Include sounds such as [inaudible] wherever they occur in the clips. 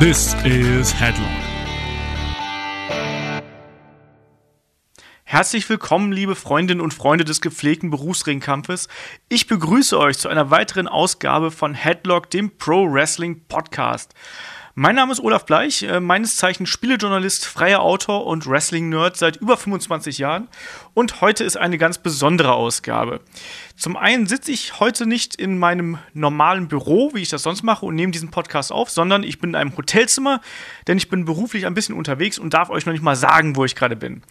This is Headlock. Herzlich willkommen, liebe Freundinnen und Freunde des gepflegten Berufsringkampfes. Ich begrüße euch zu einer weiteren Ausgabe von Headlock, dem Pro Wrestling Podcast. Mein Name ist Olaf Bleich, äh, meines Zeichens Spielejournalist, freier Autor und Wrestling-Nerd seit über 25 Jahren. Und heute ist eine ganz besondere Ausgabe. Zum einen sitze ich heute nicht in meinem normalen Büro, wie ich das sonst mache, und nehme diesen Podcast auf, sondern ich bin in einem Hotelzimmer, denn ich bin beruflich ein bisschen unterwegs und darf euch noch nicht mal sagen, wo ich gerade bin.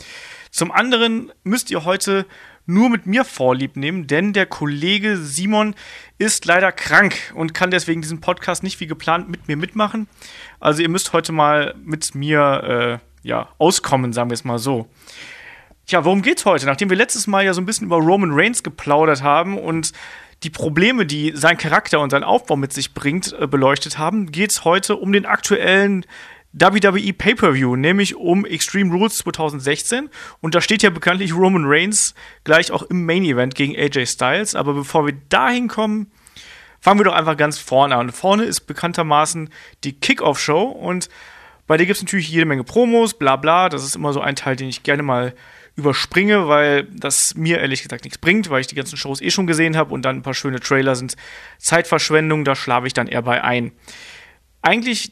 Zum anderen müsst ihr heute nur mit mir Vorlieb nehmen, denn der Kollege Simon ist leider krank und kann deswegen diesen Podcast nicht wie geplant mit mir mitmachen. Also ihr müsst heute mal mit mir äh, ja, auskommen, sagen wir es mal so. Tja, worum geht's heute? Nachdem wir letztes Mal ja so ein bisschen über Roman Reigns geplaudert haben und die Probleme, die sein Charakter und sein Aufbau mit sich bringt, äh, beleuchtet haben, geht's heute um den aktuellen WWE Pay-Per-View, nämlich um Extreme Rules 2016. Und da steht ja bekanntlich Roman Reigns gleich auch im Main Event gegen AJ Styles. Aber bevor wir dahin kommen, fangen wir doch einfach ganz vorne an. Vorne ist bekanntermaßen die Kickoff-Show und bei der gibt es natürlich jede Menge Promos, bla bla. Das ist immer so ein Teil, den ich gerne mal überspringe, weil das mir ehrlich gesagt nichts bringt, weil ich die ganzen Shows eh schon gesehen habe und dann ein paar schöne Trailer sind Zeitverschwendung, da schlafe ich dann eher bei ein. Eigentlich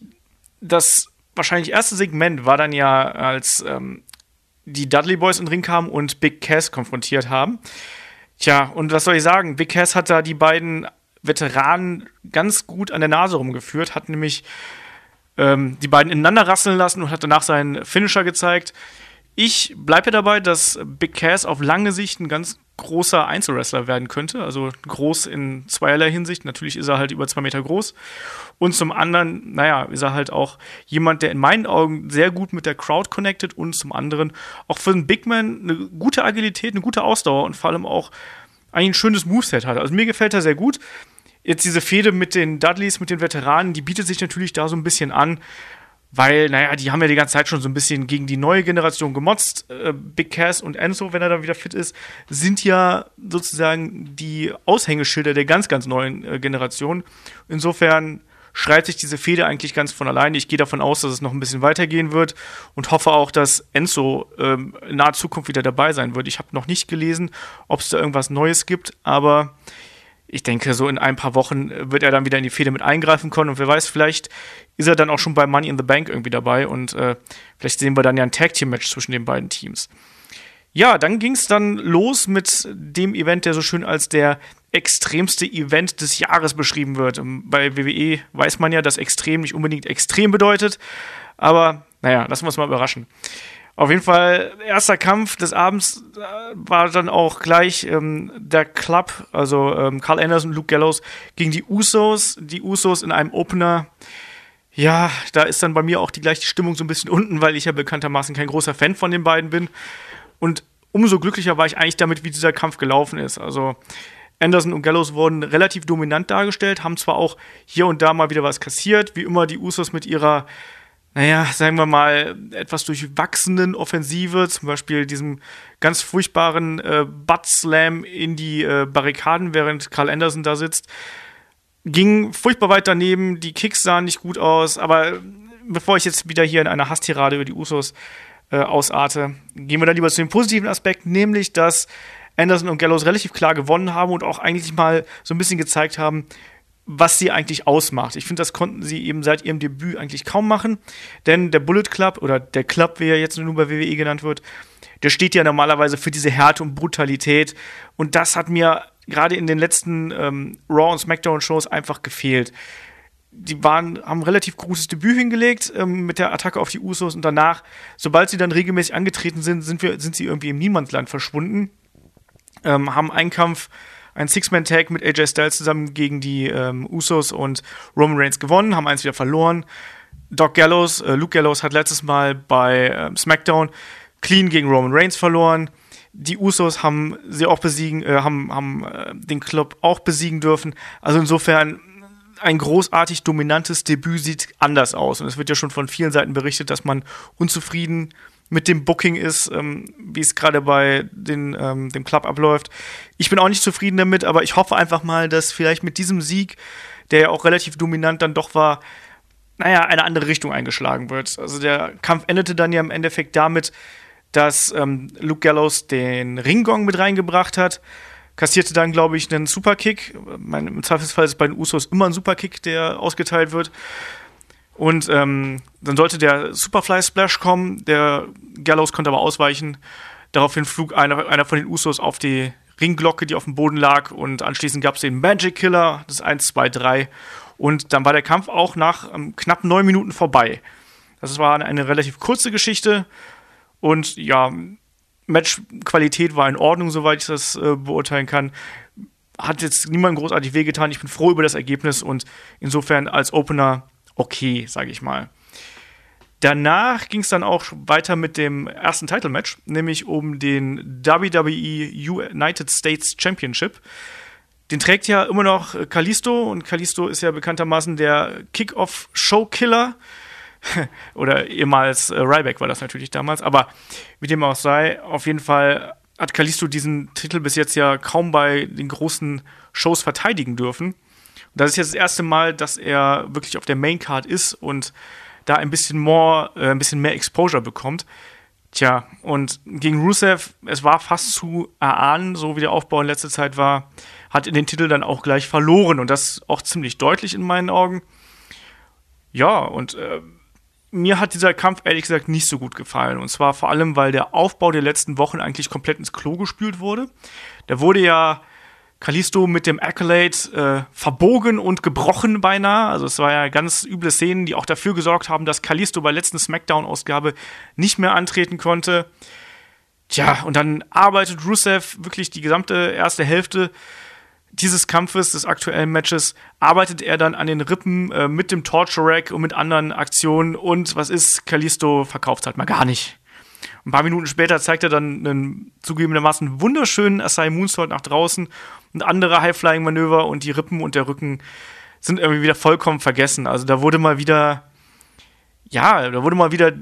das wahrscheinlich erste Segment war dann ja, als ähm, die Dudley Boys in den Ring kamen und Big Cass konfrontiert haben. Tja, und was soll ich sagen? Big Cass hat da die beiden Veteranen ganz gut an der Nase rumgeführt, hat nämlich ähm, die beiden ineinander rasseln lassen und hat danach seinen Finisher gezeigt. Ich bleibe dabei, dass Big Cass auf lange Sicht ein ganz großer Einzelwrestler werden könnte. Also groß in zweierlei Hinsicht. Natürlich ist er halt über zwei Meter groß. Und zum anderen, naja, ist er halt auch jemand, der in meinen Augen sehr gut mit der Crowd connected und zum anderen auch für einen Big Man eine gute Agilität, eine gute Ausdauer und vor allem auch eigentlich ein schönes Moveset hat. Also mir gefällt er sehr gut. Jetzt diese Fehde mit den Dudleys, mit den Veteranen, die bietet sich natürlich da so ein bisschen an weil, naja, die haben ja die ganze Zeit schon so ein bisschen gegen die neue Generation gemotzt. Äh, Big Cass und Enzo, wenn er dann wieder fit ist, sind ja sozusagen die Aushängeschilder der ganz, ganz neuen äh, Generation. Insofern schreit sich diese Fehde eigentlich ganz von alleine. Ich gehe davon aus, dass es noch ein bisschen weitergehen wird und hoffe auch, dass Enzo ähm, in naher Zukunft wieder dabei sein wird. Ich habe noch nicht gelesen, ob es da irgendwas Neues gibt, aber ich denke, so in ein paar Wochen wird er dann wieder in die Fehde mit eingreifen können. Und wer weiß, vielleicht ist er dann auch schon bei Money in the Bank irgendwie dabei. Und äh, vielleicht sehen wir dann ja ein Tag-Team-Match zwischen den beiden Teams. Ja, dann ging es dann los mit dem Event, der so schön als der extremste Event des Jahres beschrieben wird. Ähm, bei WWE weiß man ja, dass extrem nicht unbedingt extrem bedeutet. Aber naja, lassen wir uns mal überraschen. Auf jeden Fall, erster Kampf des Abends äh, war dann auch gleich ähm, der Club, also ähm, Carl Anderson Luke Gallows gegen die Usos. Die Usos in einem Opener. Ja, da ist dann bei mir auch die gleiche Stimmung so ein bisschen unten, weil ich ja bekanntermaßen kein großer Fan von den beiden bin. Und umso glücklicher war ich eigentlich damit, wie dieser Kampf gelaufen ist. Also Anderson und Gallows wurden relativ dominant dargestellt, haben zwar auch hier und da mal wieder was kassiert, wie immer die Usos mit ihrer naja, sagen wir mal, etwas durchwachsenen Offensive, zum Beispiel diesem ganz furchtbaren äh, Butt-Slam in die äh, Barrikaden, während Carl Anderson da sitzt, ging furchtbar weit daneben, die Kicks sahen nicht gut aus, aber bevor ich jetzt wieder hier in einer Hasstirade über die Usos äh, ausarte, gehen wir dann lieber zu dem positiven Aspekt, nämlich, dass Anderson und Gallows relativ klar gewonnen haben und auch eigentlich mal so ein bisschen gezeigt haben, was sie eigentlich ausmacht. Ich finde, das konnten sie eben seit ihrem Debüt eigentlich kaum machen, denn der Bullet Club oder der Club, wie er jetzt nur bei WWE genannt wird, der steht ja normalerweise für diese Härte und Brutalität und das hat mir gerade in den letzten ähm, Raw und SmackDown Shows einfach gefehlt. Die waren, haben ein relativ großes Debüt hingelegt ähm, mit der Attacke auf die Usos und danach, sobald sie dann regelmäßig angetreten sind, sind, wir, sind sie irgendwie im Niemandsland verschwunden, ähm, haben einen Kampf ein Six-Man-Tag mit AJ Styles zusammen gegen die ähm, Usos und Roman Reigns gewonnen, haben eins wieder verloren. Doc Gallows, äh, Luke Gallows hat letztes Mal bei äh, SmackDown clean gegen Roman Reigns verloren. Die Usos haben sie auch besiegen, äh, haben, haben äh, den Club auch besiegen dürfen. Also insofern ein großartig dominantes Debüt sieht anders aus. Und es wird ja schon von vielen Seiten berichtet, dass man unzufrieden mit dem Booking ist, ähm, wie es gerade bei den, ähm, dem Club abläuft. Ich bin auch nicht zufrieden damit, aber ich hoffe einfach mal, dass vielleicht mit diesem Sieg, der ja auch relativ dominant dann doch war, naja, eine andere Richtung eingeschlagen wird. Also der Kampf endete dann ja im Endeffekt damit, dass ähm, Luke Gallows den Ringgong mit reingebracht hat, kassierte dann, glaube ich, einen Superkick. Mein, Im Zweifelsfall ist bei den Usos immer ein Superkick, der ausgeteilt wird. Und ähm, dann sollte der Superfly Splash kommen. Der Gallows konnte aber ausweichen. Daraufhin flog einer, einer von den Usos auf die Ringglocke, die auf dem Boden lag. Und anschließend gab es den Magic Killer, das 1, 2, 3. Und dann war der Kampf auch nach ähm, knapp neun Minuten vorbei. Das war eine, eine relativ kurze Geschichte. Und ja, Matchqualität war in Ordnung, soweit ich das äh, beurteilen kann. Hat jetzt niemand großartig wehgetan. Ich bin froh über das Ergebnis und insofern als Opener okay, sage ich mal. Danach ging es dann auch weiter mit dem ersten Title-Match, nämlich um den WWE United States Championship. Den trägt ja immer noch Kalisto und Kalisto ist ja bekanntermaßen der Kick-Off-Show-Killer. [laughs] Oder ehemals äh, Ryback war das natürlich damals. Aber wie dem auch sei, auf jeden Fall hat Kalisto diesen Titel bis jetzt ja kaum bei den großen Shows verteidigen dürfen. Und das ist jetzt das erste Mal, dass er wirklich auf der Maincard ist und da ein bisschen more, äh, ein bisschen mehr Exposure bekommt. Tja, und gegen Rusev, es war fast zu erahnen, so wie der Aufbau in letzter Zeit war, hat in den Titel dann auch gleich verloren und das auch ziemlich deutlich in meinen Augen. Ja, und äh, mir hat dieser Kampf ehrlich gesagt nicht so gut gefallen. Und zwar vor allem, weil der Aufbau der letzten Wochen eigentlich komplett ins Klo gespült wurde. Da wurde ja Kalisto mit dem Accolade äh, verbogen und gebrochen beinahe. Also es war ja ganz üble Szenen, die auch dafür gesorgt haben, dass Kalisto bei letzten Smackdown-Ausgabe nicht mehr antreten konnte. Tja, und dann arbeitet Rusev wirklich die gesamte erste Hälfte dieses Kampfes, des aktuellen Matches, arbeitet er dann an den Rippen äh, mit dem Torture Rack und mit anderen Aktionen und was ist, Kalisto verkauft halt mal gar nicht. Ein paar Minuten später zeigt er dann einen zugegebenermaßen wunderschönen Asai Moonsault nach draußen andere High-Flying-Manöver und die Rippen und der Rücken sind irgendwie wieder vollkommen vergessen. Also da wurde mal wieder, ja, da wurde mal wieder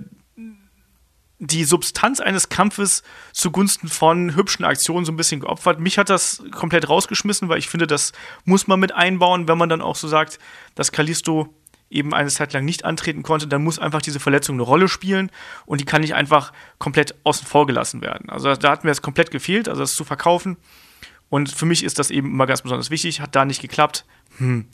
die Substanz eines Kampfes zugunsten von hübschen Aktionen so ein bisschen geopfert. Mich hat das komplett rausgeschmissen, weil ich finde, das muss man mit einbauen, wenn man dann auch so sagt, dass Kalisto eben eine Zeit lang nicht antreten konnte, dann muss einfach diese Verletzung eine Rolle spielen und die kann nicht einfach komplett außen vor gelassen werden. Also da hat mir es komplett gefehlt, also das zu verkaufen. Und für mich ist das eben immer ganz besonders wichtig, hat da nicht geklappt. Hm.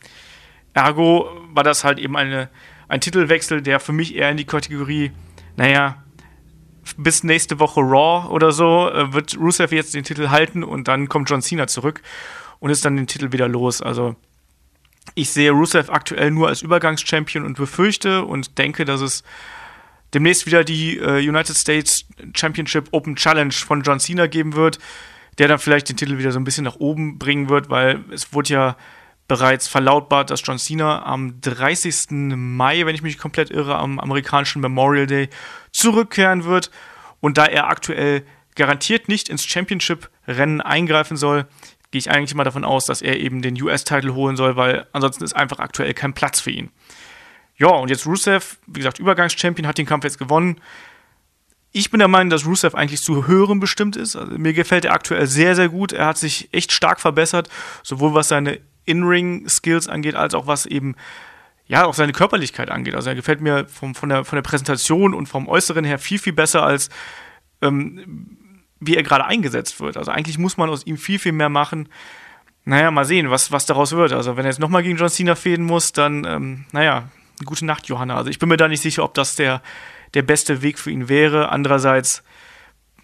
Ergo war das halt eben eine, ein Titelwechsel, der für mich eher in die Kategorie, naja, bis nächste Woche Raw oder so äh, wird Rusev jetzt den Titel halten und dann kommt John Cena zurück und ist dann den Titel wieder los. Also ich sehe Rusev aktuell nur als Übergangschampion und befürchte und denke, dass es demnächst wieder die äh, United States Championship Open Challenge von John Cena geben wird, der dann vielleicht den Titel wieder so ein bisschen nach oben bringen wird, weil es wurde ja bereits verlautbart, dass John Cena am 30. Mai, wenn ich mich komplett irre, am amerikanischen Memorial Day zurückkehren wird. Und da er aktuell garantiert nicht ins Championship-Rennen eingreifen soll, gehe ich eigentlich mal davon aus, dass er eben den US-Titel holen soll, weil ansonsten ist einfach aktuell kein Platz für ihn. Ja, und jetzt Rusev, wie gesagt, Übergangschampion, hat den Kampf jetzt gewonnen. Ich bin der Meinung, dass Rusev eigentlich zu höherem bestimmt ist. Also, mir gefällt er aktuell sehr, sehr gut. Er hat sich echt stark verbessert, sowohl was seine In-Ring-Skills angeht, als auch was eben ja, auch seine Körperlichkeit angeht. Also er gefällt mir vom, von, der, von der Präsentation und vom Äußeren her viel, viel besser als ähm, wie er gerade eingesetzt wird. Also eigentlich muss man aus ihm viel, viel mehr machen. Naja, mal sehen, was, was daraus wird. Also wenn er jetzt nochmal gegen John Cena fäden muss, dann, ähm, naja, gute Nacht, Johanna. Also ich bin mir da nicht sicher, ob das der, der beste Weg für ihn wäre. Andererseits,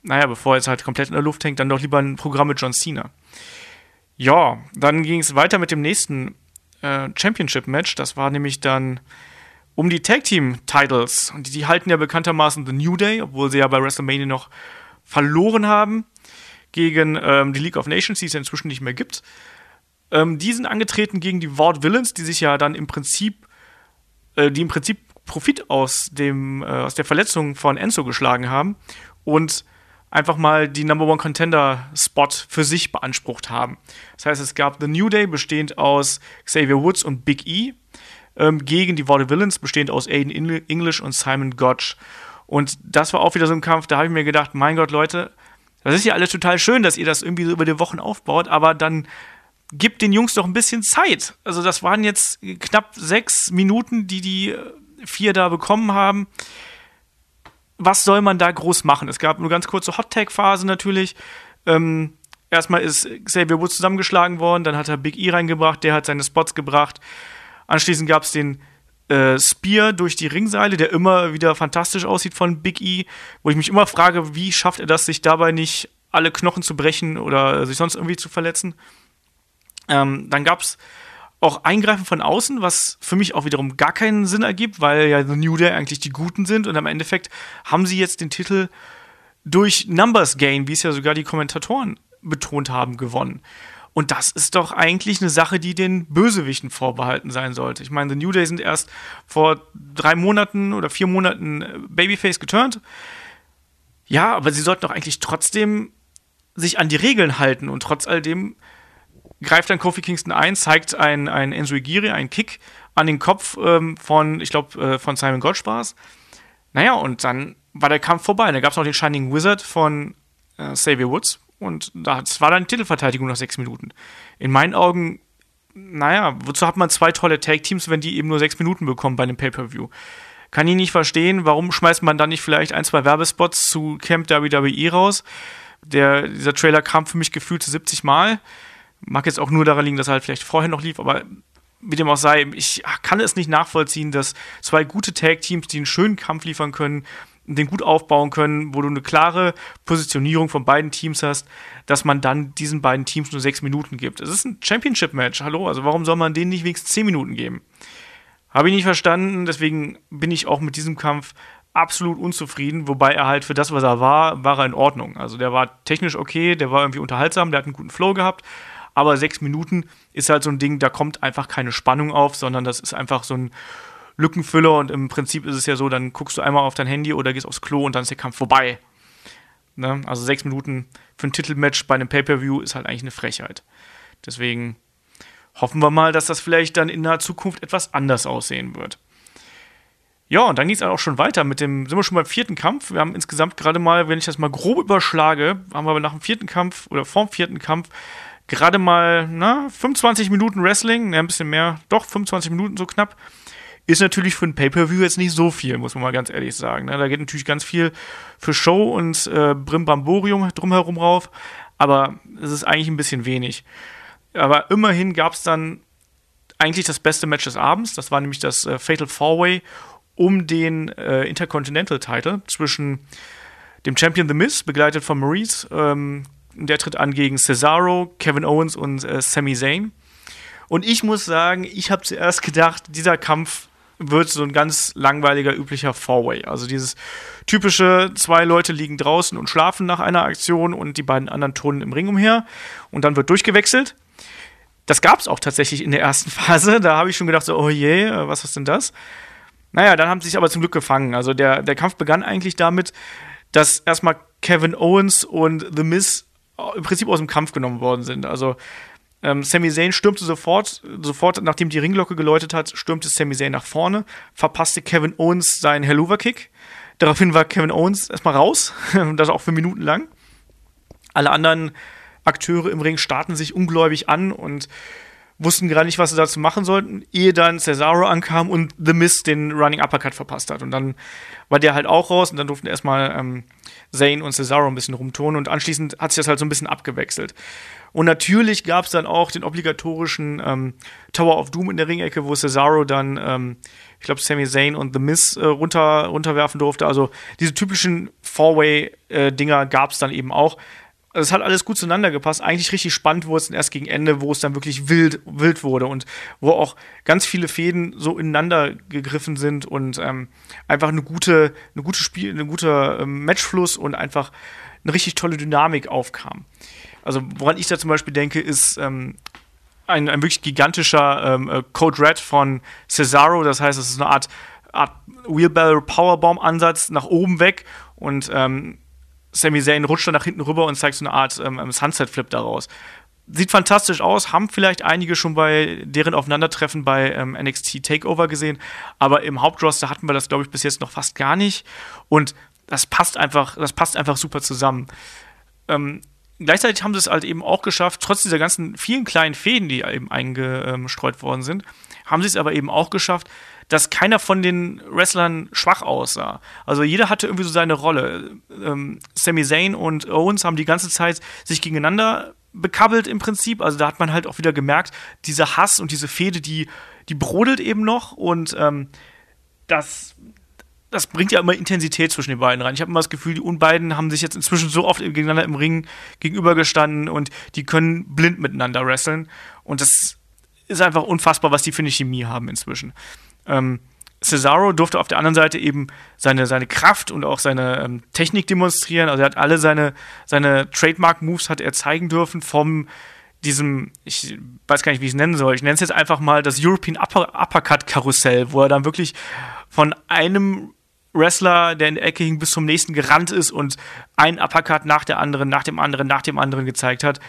naja, bevor er jetzt halt komplett in der Luft hängt, dann doch lieber ein Programm mit John Cena. Ja, dann ging es weiter mit dem nächsten äh, Championship-Match. Das war nämlich dann um die Tag Team Titles. Und die, die, halten ja bekanntermaßen The New Day, obwohl sie ja bei WrestleMania noch verloren haben gegen ähm, die League of Nations, die es ja inzwischen nicht mehr gibt. Ähm, die sind angetreten gegen die Ward Villains, die sich ja dann im Prinzip, äh, die im Prinzip Profit aus dem äh, aus der Verletzung von Enzo geschlagen haben und einfach mal die Number One Contender Spot für sich beansprucht haben. Das heißt, es gab The New Day, bestehend aus Xavier Woods und Big E, ähm, gegen die Villains, bestehend aus Aiden English und Simon Gotch. Und das war auch wieder so ein Kampf, da habe ich mir gedacht, mein Gott, Leute, das ist ja alles total schön, dass ihr das irgendwie so über die Wochen aufbaut, aber dann gibt den Jungs doch ein bisschen Zeit. Also das waren jetzt knapp sechs Minuten, die die vier da bekommen haben. Was soll man da groß machen? Es gab eine ganz kurze Hot-Tag-Phase natürlich. Ähm, erstmal ist Xavier Woods zusammengeschlagen worden, dann hat er Big E reingebracht, der hat seine Spots gebracht. Anschließend gab es den äh, Spear durch die Ringseile, der immer wieder fantastisch aussieht von Big E, wo ich mich immer frage, wie schafft er das, sich dabei nicht alle Knochen zu brechen oder sich sonst irgendwie zu verletzen. Ähm, dann gab es auch Eingreifen von außen, was für mich auch wiederum gar keinen Sinn ergibt, weil ja The New Day eigentlich die Guten sind und am Endeffekt haben sie jetzt den Titel durch Numbers Gain, wie es ja sogar die Kommentatoren betont haben, gewonnen. Und das ist doch eigentlich eine Sache, die den Bösewichten vorbehalten sein sollte. Ich meine, The New Day sind erst vor drei Monaten oder vier Monaten äh, Babyface geturnt. Ja, aber sie sollten doch eigentlich trotzdem sich an die Regeln halten und trotz all dem greift dann Kofi Kingston ein, zeigt ein, ein Enzo Igiri, einen Kick an den Kopf ähm, von, ich glaube, äh, von Simon Gottspaß. Naja, und dann war der Kampf vorbei. Da gab es noch den Shining Wizard von äh, Xavier Woods, und das war dann Titelverteidigung nach sechs Minuten. In meinen Augen, naja, wozu hat man zwei tolle Tag-Teams, wenn die eben nur sechs Minuten bekommen bei einem Pay-Per-View? Kann ich nicht verstehen, warum schmeißt man dann nicht vielleicht ein, zwei Werbespots zu Camp WWE raus? Der, dieser Trailer kam für mich gefühlt zu 70 Mal. Mag jetzt auch nur daran liegen, dass er halt vielleicht vorher noch lief, aber wie dem auch sei, ich kann es nicht nachvollziehen, dass zwei gute Tag-Teams, die einen schönen Kampf liefern können, den gut aufbauen können, wo du eine klare Positionierung von beiden Teams hast, dass man dann diesen beiden Teams nur sechs Minuten gibt. Es ist ein Championship-Match, hallo, also warum soll man denen nicht wenigstens zehn Minuten geben? Habe ich nicht verstanden, deswegen bin ich auch mit diesem Kampf absolut unzufrieden, wobei er halt für das, was er war, war er in Ordnung. Also der war technisch okay, der war irgendwie unterhaltsam, der hat einen guten Flow gehabt, aber sechs Minuten ist halt so ein Ding, da kommt einfach keine Spannung auf, sondern das ist einfach so ein Lückenfüller und im Prinzip ist es ja so, dann guckst du einmal auf dein Handy oder gehst aufs Klo und dann ist der Kampf vorbei. Ne? Also sechs Minuten für ein Titelmatch bei einem Pay-Per-View ist halt eigentlich eine Frechheit. Deswegen hoffen wir mal, dass das vielleicht dann in der Zukunft etwas anders aussehen wird. Ja, und dann ging es auch schon weiter mit dem, sind wir schon beim vierten Kampf. Wir haben insgesamt gerade mal, wenn ich das mal grob überschlage, haben wir nach dem vierten Kampf oder vorm vierten Kampf gerade mal, na, 25 Minuten Wrestling, ne, ein bisschen mehr, doch 25 Minuten so knapp. Ist natürlich für ein Pay-Per-View jetzt nicht so viel, muss man mal ganz ehrlich sagen. Ne? Da geht natürlich ganz viel für Show und äh, Brimbamborium drumherum rauf, aber es ist eigentlich ein bisschen wenig. Aber immerhin gab es dann eigentlich das beste Match des Abends. Das war nämlich das äh, Fatal Four-Way um den äh, Intercontinental Title zwischen dem Champion The Miz, begleitet von Maurice. Ähm, der tritt an gegen Cesaro, Kevin Owens und äh, Sami Zayn. Und ich muss sagen, ich habe zuerst gedacht, dieser Kampf wird so ein ganz langweiliger, üblicher Four-Way. Also dieses typische, zwei Leute liegen draußen und schlafen nach einer Aktion und die beiden anderen turnen im Ring umher und dann wird durchgewechselt. Das gab es auch tatsächlich in der ersten [laughs] Phase. Da habe ich schon gedacht, so, oh je, was ist denn das? Naja, dann haben sie sich aber zum Glück gefangen. Also der, der Kampf begann eigentlich damit, dass erstmal Kevin Owens und The Miz im Prinzip aus dem Kampf genommen worden sind. Also ähm, Sami Zayn stürmte sofort, sofort, nachdem die Ringglocke geläutet hat, stürmte Sami Zayn nach vorne, verpasste Kevin Owens seinen Helluva-Kick. Daraufhin war Kevin Owens erstmal raus, [laughs] das auch für Minuten lang. Alle anderen Akteure im Ring starten sich ungläubig an und wussten gerade nicht, was sie dazu machen sollten, ehe dann Cesaro ankam und The Miz den Running Uppercut verpasst hat. Und dann war der halt auch raus und dann durften erstmal ähm, Zane und Cesaro ein bisschen rumtonen und anschließend hat sich das halt so ein bisschen abgewechselt. Und natürlich gab es dann auch den obligatorischen ähm, Tower of Doom in der Ringecke, wo Cesaro dann, ähm, ich glaube, Sami Zayn und The Miz äh, runter, runterwerfen durfte. Also diese typischen Four-Way-Dinger äh, gab es dann eben auch. Also es hat alles gut zueinander gepasst. Eigentlich richtig spannend wurde es erst gegen Ende, wo es dann wirklich wild, wild wurde und wo auch ganz viele Fäden so ineinander gegriffen sind und ähm, einfach eine gute, eine gute Spiel, eine gute ähm, Matchfluss und einfach eine richtig tolle Dynamik aufkam. Also woran ich da zum Beispiel denke, ist ähm, ein, ein wirklich gigantischer ähm, äh, Code Red von Cesaro. Das heißt, es ist eine Art, Art Wheelbarrow Powerbomb Ansatz nach oben weg und ähm, Sami Zayn rutscht dann nach hinten rüber und zeigt so eine Art ähm, ähm Sunset Flip daraus. Sieht fantastisch aus, haben vielleicht einige schon bei deren Aufeinandertreffen bei ähm, NXT Takeover gesehen, aber im Hauptroster hatten wir das, glaube ich, bis jetzt noch fast gar nicht. Und das passt einfach, das passt einfach super zusammen. Ähm, gleichzeitig haben sie es halt eben auch geschafft, trotz dieser ganzen vielen kleinen Fäden, die eben eingestreut worden sind, haben sie es aber eben auch geschafft, dass keiner von den Wrestlern schwach aussah. Also jeder hatte irgendwie so seine Rolle. Ähm, Sami Zayn und Owens haben die ganze Zeit sich gegeneinander bekabbelt im Prinzip. Also da hat man halt auch wieder gemerkt, dieser Hass und diese Fehde, die, die brodelt eben noch und ähm, das, das bringt ja immer Intensität zwischen den beiden rein. Ich habe immer das Gefühl, die beiden haben sich jetzt inzwischen so oft gegeneinander im Ring gegenübergestanden und die können blind miteinander wresteln. Und das ist einfach unfassbar, was die für eine Chemie haben inzwischen. Ähm, Cesaro durfte auf der anderen Seite eben seine, seine Kraft und auch seine ähm, Technik demonstrieren. Also er hat alle seine, seine Trademark-Moves hat er zeigen dürfen vom diesem, ich weiß gar nicht, wie ich es nennen soll. Ich nenne es jetzt einfach mal das European Upper, Uppercut-Karussell, wo er dann wirklich von einem Wrestler, der in der Ecke hing, bis zum nächsten gerannt ist und einen Uppercut nach der anderen, nach dem anderen, nach dem anderen gezeigt hat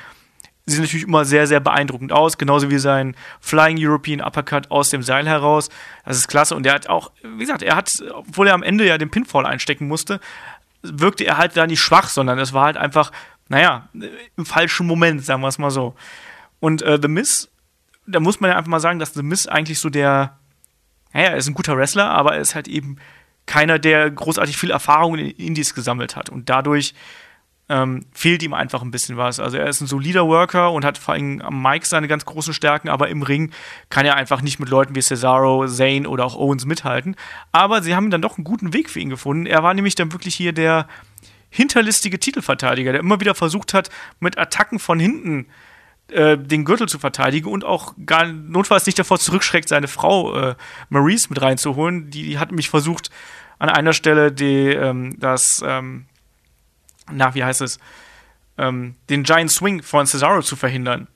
sieht natürlich immer sehr, sehr beeindruckend aus, genauso wie sein Flying European Uppercut aus dem Seil heraus. Das ist klasse. Und er hat auch, wie gesagt, er hat, obwohl er am Ende ja den Pinfall einstecken musste, wirkte er halt da nicht schwach, sondern es war halt einfach, naja, im falschen Moment, sagen wir es mal so. Und äh, The Miz, da muss man ja einfach mal sagen, dass The Miz eigentlich so der, naja, er ist ein guter Wrestler, aber er ist halt eben keiner, der großartig viel Erfahrung in Indies gesammelt hat. Und dadurch ähm, fehlt ihm einfach ein bisschen was. Also er ist ein solider Worker und hat vor allem am Mic seine ganz großen Stärken, aber im Ring kann er einfach nicht mit Leuten wie Cesaro, Zane oder auch Owens mithalten. Aber sie haben dann doch einen guten Weg für ihn gefunden. Er war nämlich dann wirklich hier der hinterlistige Titelverteidiger, der immer wieder versucht hat, mit Attacken von hinten äh, den Gürtel zu verteidigen und auch gar notfalls nicht davor zurückschreckt, seine Frau äh, Maurice mit reinzuholen. Die, die, hat nämlich versucht, an einer Stelle die, ähm, das ähm, na, wie heißt es, ähm, den Giant Swing von Cesaro zu verhindern.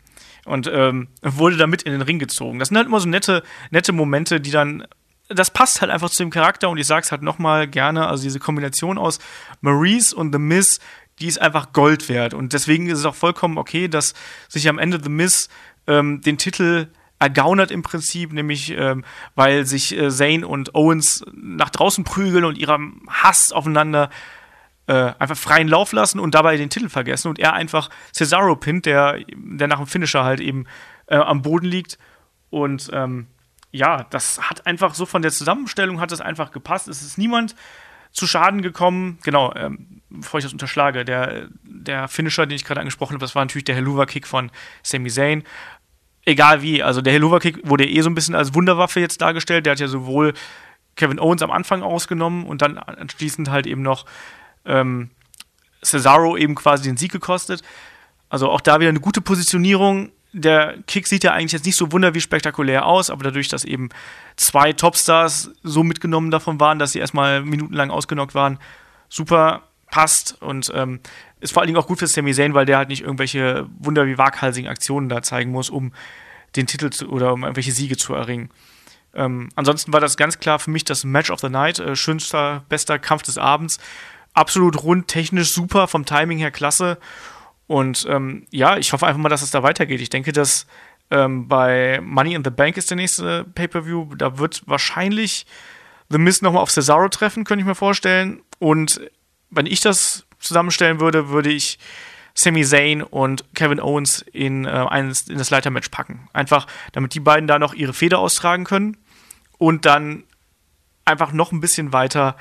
Und ähm, wurde damit in den Ring gezogen. Das sind halt immer so nette, nette Momente, die dann. Das passt halt einfach zu dem Charakter und ich sag's halt nochmal gerne, also diese Kombination aus Maurice und The Miz, die ist einfach Gold wert. Und deswegen ist es auch vollkommen okay, dass sich am Ende The Miz ähm, den Titel ergaunert im Prinzip, nämlich ähm, weil sich äh, Zane und Owens nach draußen prügeln und ihrem Hass aufeinander äh, einfach freien Lauf lassen und dabei den Titel vergessen und er einfach Cesaro pinnt, der, der nach dem Finisher halt eben äh, am Boden liegt. Und ähm, ja, das hat einfach so von der Zusammenstellung hat es einfach gepasst. Es ist niemand zu Schaden gekommen. Genau, ähm, bevor ich das unterschlage, der, der Finisher, den ich gerade angesprochen habe, das war natürlich der Helluva-Kick von Sami Zayn. Egal wie, also der Helluva-Kick wurde eh so ein bisschen als Wunderwaffe jetzt dargestellt. Der hat ja sowohl Kevin Owens am Anfang ausgenommen und dann anschließend halt eben noch ähm, Cesaro eben quasi den Sieg gekostet. Also auch da wieder eine gute Positionierung. Der Kick sieht ja eigentlich jetzt nicht so wunder wie spektakulär aus, aber dadurch, dass eben zwei Topstars so mitgenommen davon waren, dass sie erstmal minutenlang ausgenockt waren, super passt und ähm, ist vor allen Dingen auch gut für Sami Zayn, weil der halt nicht irgendwelche wunder wie waghalsigen Aktionen da zeigen muss, um den Titel zu, oder um irgendwelche Siege zu erringen. Ähm, ansonsten war das ganz klar für mich das Match of the Night, äh, schönster, bester Kampf des Abends absolut rund, technisch super, vom Timing her klasse. Und ähm, ja, ich hoffe einfach mal, dass es da weitergeht. Ich denke, dass ähm, bei Money in the Bank ist der nächste Pay-Per-View. Da wird wahrscheinlich The Miz nochmal auf Cesaro treffen, könnte ich mir vorstellen. Und wenn ich das zusammenstellen würde, würde ich Sami Zayn und Kevin Owens in, äh, eines, in das Leitermatch packen. Einfach, damit die beiden da noch ihre Feder austragen können und dann einfach noch ein bisschen weiter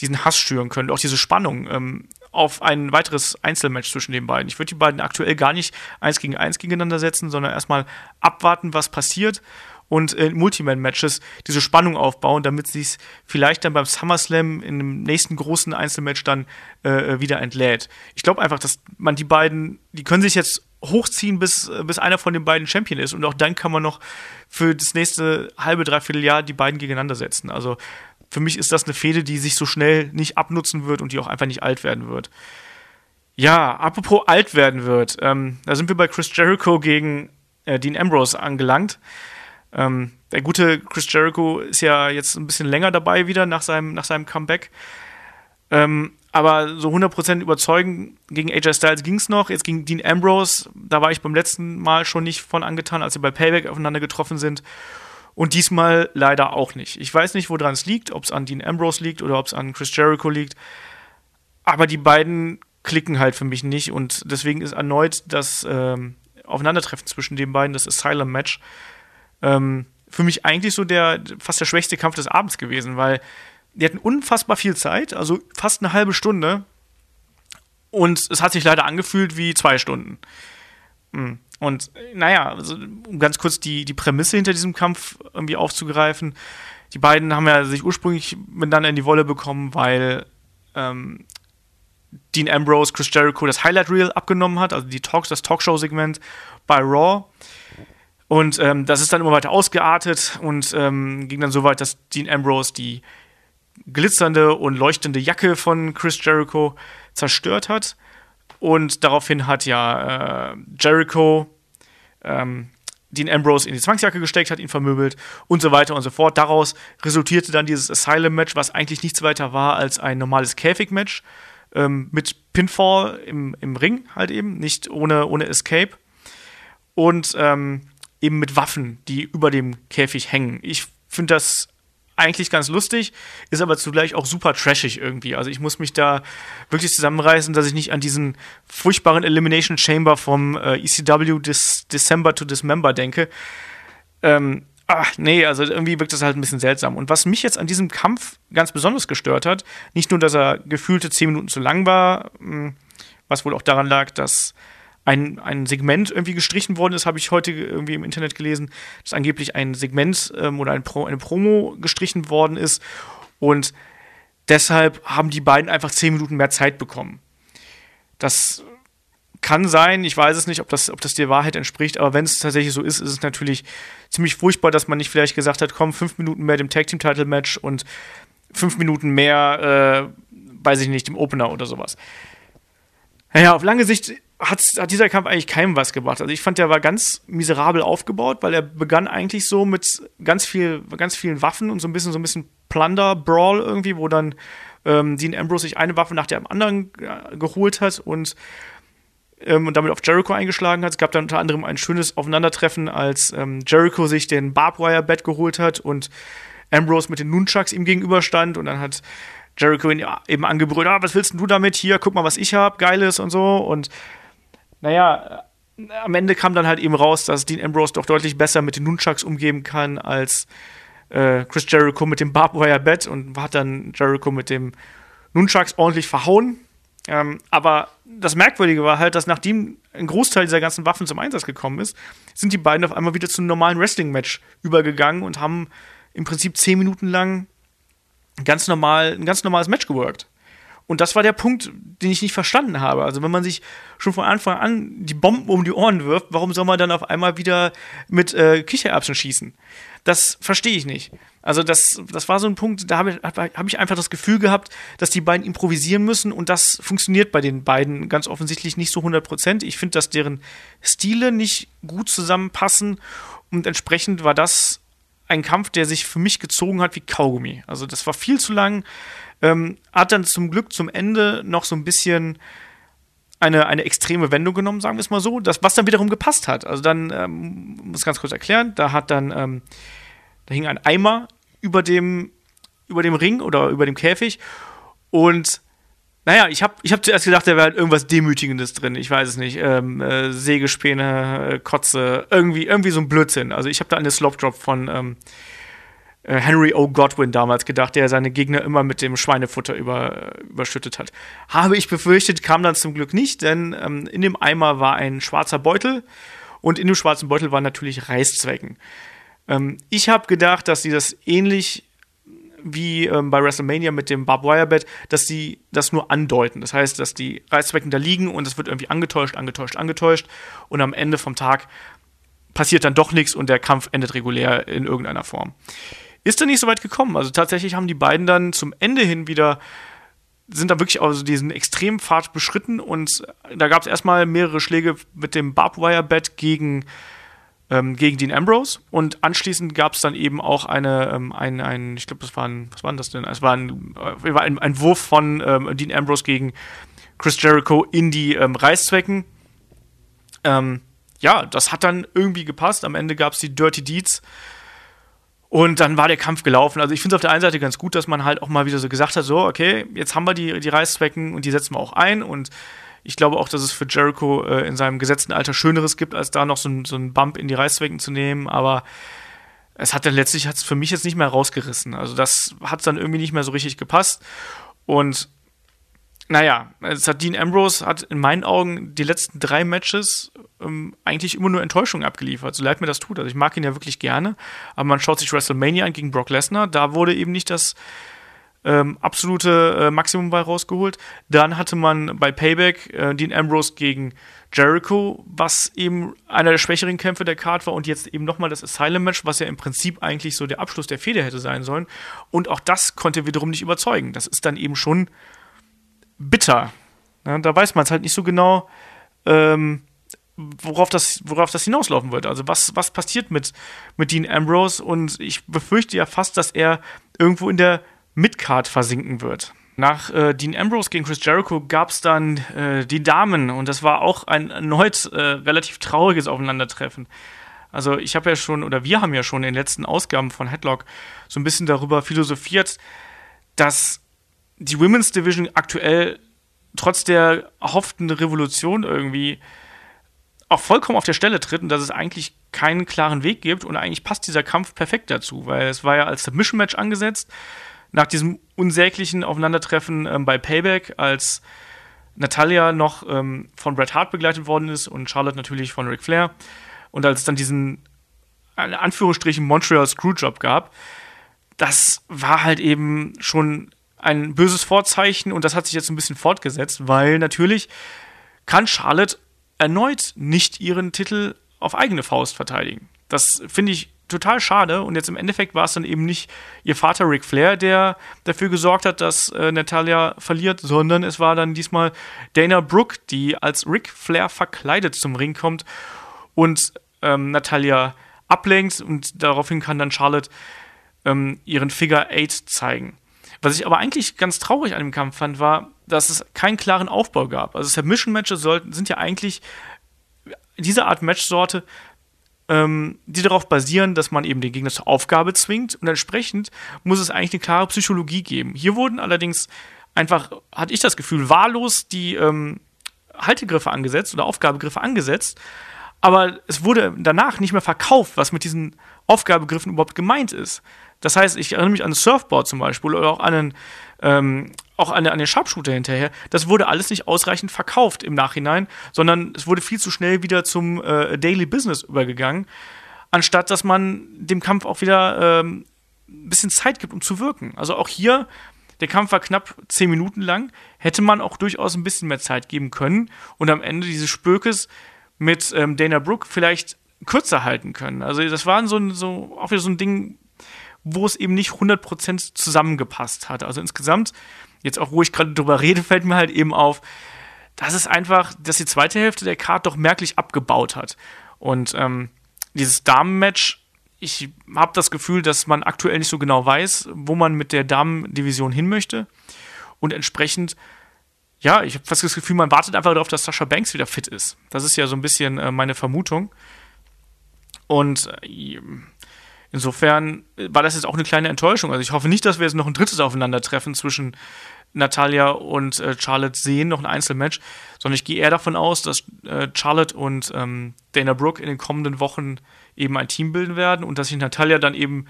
diesen Hass schüren können, auch diese Spannung ähm, auf ein weiteres Einzelmatch zwischen den beiden. Ich würde die beiden aktuell gar nicht eins gegen eins gegeneinander setzen, sondern erstmal abwarten, was passiert und in Multiman-Matches diese Spannung aufbauen, damit sie es vielleicht dann beim SummerSlam in dem nächsten großen Einzelmatch dann äh, wieder entlädt. Ich glaube einfach, dass man die beiden, die können sich jetzt hochziehen, bis, bis einer von den beiden Champion ist. Und auch dann kann man noch für das nächste halbe, dreiviertel Jahr die beiden gegeneinander setzen. Also für mich ist das eine Fehde, die sich so schnell nicht abnutzen wird und die auch einfach nicht alt werden wird. Ja, apropos alt werden wird, ähm, da sind wir bei Chris Jericho gegen äh, Dean Ambrose angelangt. Ähm, der gute Chris Jericho ist ja jetzt ein bisschen länger dabei wieder nach seinem, nach seinem Comeback. Ähm, aber so 100% überzeugen gegen AJ Styles ging es noch. Jetzt gegen Dean Ambrose, da war ich beim letzten Mal schon nicht von angetan, als sie bei Payback aufeinander getroffen sind. Und diesmal leider auch nicht. Ich weiß nicht, woran es liegt, ob es an Dean Ambrose liegt oder ob es an Chris Jericho liegt. Aber die beiden klicken halt für mich nicht und deswegen ist erneut das ähm, Aufeinandertreffen zwischen den beiden, das Asylum-Match, ähm, für mich eigentlich so der fast der schwächste Kampf des Abends gewesen, weil die hatten unfassbar viel Zeit, also fast eine halbe Stunde. Und es hat sich leider angefühlt wie zwei Stunden. Hm. Und naja, also, um ganz kurz die, die Prämisse hinter diesem Kampf irgendwie aufzugreifen. Die beiden haben ja sich ursprünglich miteinander in die Wolle bekommen, weil ähm, Dean Ambrose Chris Jericho das Highlight Reel abgenommen hat, also die Talks, das Talkshow-Segment bei Raw. Und ähm, das ist dann immer weiter ausgeartet und ähm, ging dann so weit, dass Dean Ambrose die glitzernde und leuchtende Jacke von Chris Jericho zerstört hat. Und daraufhin hat ja äh, Jericho ähm, Dean Ambrose in die Zwangsjacke gesteckt, hat ihn vermöbelt und so weiter und so fort. Daraus resultierte dann dieses Asylum-Match, was eigentlich nichts weiter war als ein normales Käfig-Match ähm, mit Pinfall im, im Ring halt eben, nicht ohne, ohne Escape. Und ähm, eben mit Waffen, die über dem Käfig hängen. Ich finde das eigentlich ganz lustig, ist aber zugleich auch super trashig irgendwie. Also ich muss mich da wirklich zusammenreißen, dass ich nicht an diesen furchtbaren Elimination Chamber vom äh, ECW Dis December to Dismember denke. Ähm, ach, nee, also irgendwie wirkt das halt ein bisschen seltsam. Und was mich jetzt an diesem Kampf ganz besonders gestört hat, nicht nur, dass er gefühlte zehn Minuten zu lang war, hm, was wohl auch daran lag, dass ein, ein Segment irgendwie gestrichen worden ist, habe ich heute irgendwie im Internet gelesen, dass angeblich ein Segment ähm, oder ein Pro, eine Promo gestrichen worden ist. Und deshalb haben die beiden einfach zehn Minuten mehr Zeit bekommen. Das kann sein, ich weiß es nicht, ob das, ob das der Wahrheit entspricht, aber wenn es tatsächlich so ist, ist es natürlich ziemlich furchtbar, dass man nicht vielleicht gesagt hat, komm, fünf Minuten mehr dem Tag Team Title Match und fünf Minuten mehr, äh, weiß ich nicht, dem Opener oder sowas. Naja, auf lange Sicht hat, hat dieser Kampf eigentlich keinem was gebracht. Also ich fand, der war ganz miserabel aufgebaut, weil er begann eigentlich so mit ganz viel, ganz vielen Waffen und so ein bisschen so ein bisschen Plunder Brawl irgendwie, wo dann ähm, Dean Ambrose sich eine Waffe nach der anderen äh, geholt hat und ähm, und damit auf Jericho eingeschlagen hat. Es gab dann unter anderem ein schönes Aufeinandertreffen, als ähm, Jericho sich den Barbwire Bett geholt hat und Ambrose mit den Nunchucks ihm gegenüberstand und dann hat Jericho ihn eben angebrüllt, ah, was willst du damit? Hier, guck mal, was ich hab, geiles und so und naja, äh, am Ende kam dann halt eben raus, dass Dean Ambrose doch deutlich besser mit den Nunchucks umgehen kann als äh, Chris Jericho mit dem Barbwire Bett und hat dann Jericho mit dem Nunchucks ordentlich verhauen. Ähm, aber das Merkwürdige war halt, dass nachdem ein Großteil dieser ganzen Waffen zum Einsatz gekommen ist, sind die beiden auf einmal wieder zu einem normalen Wrestling-Match übergegangen und haben im Prinzip zehn Minuten lang ganz normal, ein ganz normales Match geworkt. Und das war der Punkt, den ich nicht verstanden habe. Also wenn man sich schon von Anfang an die Bomben um die Ohren wirft, warum soll man dann auf einmal wieder mit äh, Kichererbsen schießen? Das verstehe ich nicht. Also das, das war so ein Punkt, da habe ich, hab ich einfach das Gefühl gehabt, dass die beiden improvisieren müssen und das funktioniert bei den beiden ganz offensichtlich nicht so 100 Ich finde, dass deren Stile nicht gut zusammenpassen und entsprechend war das ein Kampf, der sich für mich gezogen hat wie Kaugummi. Also das war viel zu lang. Ähm, hat dann zum Glück zum Ende noch so ein bisschen eine, eine extreme Wendung genommen, sagen wir es mal so, das, was dann wiederum gepasst hat. Also dann, ähm, muss ganz kurz erklären, da hat dann, ähm, da hing ein Eimer über dem, über dem Ring oder über dem Käfig und naja, ich habe ich hab zuerst gedacht, da wäre halt irgendwas Demütigendes drin. Ich weiß es nicht. Ähm, äh, Sägespäne, äh, Kotze, irgendwie, irgendwie so ein Blödsinn. Also ich habe da an den Slop Drop von ähm, äh, Henry O. Godwin damals gedacht, der seine Gegner immer mit dem Schweinefutter über, überschüttet hat. Habe ich befürchtet, kam dann zum Glück nicht, denn ähm, in dem Eimer war ein schwarzer Beutel und in dem schwarzen Beutel waren natürlich Reißzwecken. Ähm, ich habe gedacht, dass sie das ähnlich wie ähm, bei WrestleMania mit dem Barbed Wire Bed, dass sie das nur andeuten. Das heißt, dass die Reißzwecken da liegen und es wird irgendwie angetäuscht, angetäuscht, angetäuscht und am Ende vom Tag passiert dann doch nichts und der Kampf endet regulär in irgendeiner Form ist dann nicht so weit gekommen. Also tatsächlich haben die beiden dann zum Ende hin wieder sind da wirklich also diesen Extrempfad beschritten und da gab es erstmal mehrere Schläge mit dem Barbwire-Bett gegen, ähm, gegen Dean Ambrose und anschließend gab es dann eben auch eine, ähm, ein, ein, ich glaube, das war ein, was war das denn? Es war ein, äh, ein, ein Wurf von ähm, Dean Ambrose gegen Chris Jericho in die ähm, Reißzwecken. Ähm, ja, das hat dann irgendwie gepasst. Am Ende gab es die Dirty Deeds Und dann war der Kampf gelaufen. Also ich finde es auf der einen Seite ganz gut, dass man halt auch mal wieder so gesagt hat, so, okay, jetzt haben wir die, die Reißzwecken und die setzen wir auch ein. Und ich glaube auch, dass es für Jericho äh, in seinem gesetzten Alter Schöneres gibt, als da noch so, ein, so einen Bump in die Reißzwecken zu nehmen. Aber es hat dann letztlich hat's für mich jetzt nicht mehr rausgerissen. Also das hat dann irgendwie nicht mehr so richtig gepasst. Und naja, es hat Dean Ambrose hat in meinen Augen die letzten drei Matches ähm, eigentlich immer nur Enttäuschungen abgeliefert, so leid mir das tut. Also ich mag ihn ja wirklich gerne, aber man schaut sich WrestleMania an gegen Brock Lesnar, da wurde eben nicht das ähm, absolute äh, Maximum bei rausgeholt. Dann hatte man bei Payback äh, Dean Ambrose gegen Jericho, was eben einer der schwächeren Kämpfe der Card war und jetzt eben nochmal das Asylum-Match, was ja im Prinzip eigentlich so der Abschluss der Feder hätte sein sollen. Und auch das konnte wiederum nicht überzeugen. Das ist dann eben schon bitter. Ja, da weiß man es halt nicht so genau, ähm, worauf, das, worauf das hinauslaufen wird. Also was, was passiert mit, mit Dean Ambrose und ich befürchte ja fast, dass er irgendwo in der Midcard versinken wird. Nach äh, Dean Ambrose gegen Chris Jericho gab es dann äh, die Damen und das war auch ein erneut äh, relativ trauriges Aufeinandertreffen. Also ich habe ja schon, oder wir haben ja schon in den letzten Ausgaben von Headlock so ein bisschen darüber philosophiert, dass die Women's Division aktuell trotz der erhofften Revolution irgendwie auch vollkommen auf der Stelle tritt und dass es eigentlich keinen klaren Weg gibt und eigentlich passt dieser Kampf perfekt dazu, weil es war ja als Submission Match angesetzt nach diesem unsäglichen Aufeinandertreffen ähm, bei Payback, als Natalia noch ähm, von Bret Hart begleitet worden ist und Charlotte natürlich von Ric Flair und als es dann diesen in Anführungsstrichen Montreal Screwjob gab, das war halt eben schon ein böses Vorzeichen und das hat sich jetzt ein bisschen fortgesetzt, weil natürlich kann Charlotte erneut nicht ihren Titel auf eigene Faust verteidigen. Das finde ich total schade und jetzt im Endeffekt war es dann eben nicht ihr Vater Ric Flair, der dafür gesorgt hat, dass äh, Natalia verliert, sondern es war dann diesmal Dana Brooke, die als Ric Flair verkleidet zum Ring kommt und ähm, Natalia ablenkt und daraufhin kann dann Charlotte ähm, ihren Figure 8 zeigen. Was ich aber eigentlich ganz traurig an dem Kampf fand, war, dass es keinen klaren Aufbau gab. Also Submission-Matches sind ja eigentlich diese Art Matchsorte, ähm, die darauf basieren, dass man eben den Gegner zur Aufgabe zwingt und entsprechend muss es eigentlich eine klare Psychologie geben. Hier wurden allerdings einfach, hatte ich das Gefühl, wahllos die ähm, Haltegriffe angesetzt oder Aufgabegriffe angesetzt, aber es wurde danach nicht mehr verkauft, was mit diesen Aufgabegriffen überhaupt gemeint ist. Das heißt, ich erinnere mich an ein Surfboard zum Beispiel oder auch an einen, ähm, auch an, an den Sharpshooter hinterher. Das wurde alles nicht ausreichend verkauft im Nachhinein, sondern es wurde viel zu schnell wieder zum äh, Daily Business übergegangen, anstatt dass man dem Kampf auch wieder ähm, ein bisschen Zeit gibt, um zu wirken. Also auch hier, der Kampf war knapp zehn Minuten lang, hätte man auch durchaus ein bisschen mehr Zeit geben können und am Ende dieses Spökes mit ähm, Dana Brooke vielleicht kürzer halten können. Also das war so, so auch wieder so ein Ding, wo es eben nicht 100% zusammengepasst hat. Also insgesamt, jetzt auch wo ich gerade drüber rede, [laughs] fällt mir halt eben auf, dass es einfach, dass die zweite Hälfte der Card doch merklich abgebaut hat. Und ähm, dieses Damenmatch, ich habe das Gefühl, dass man aktuell nicht so genau weiß, wo man mit der Damendivision hin möchte. Und entsprechend, ja, ich habe fast das Gefühl, man wartet einfach darauf, dass Sascha Banks wieder fit ist. Das ist ja so ein bisschen äh, meine Vermutung. Und äh, Insofern war das jetzt auch eine kleine Enttäuschung. Also ich hoffe nicht, dass wir jetzt noch ein drittes Aufeinandertreffen zwischen Natalia und äh, Charlotte sehen, noch ein Einzelmatch, sondern ich gehe eher davon aus, dass äh, Charlotte und ähm, Dana Brooke in den kommenden Wochen eben ein Team bilden werden und dass sich Natalia dann eben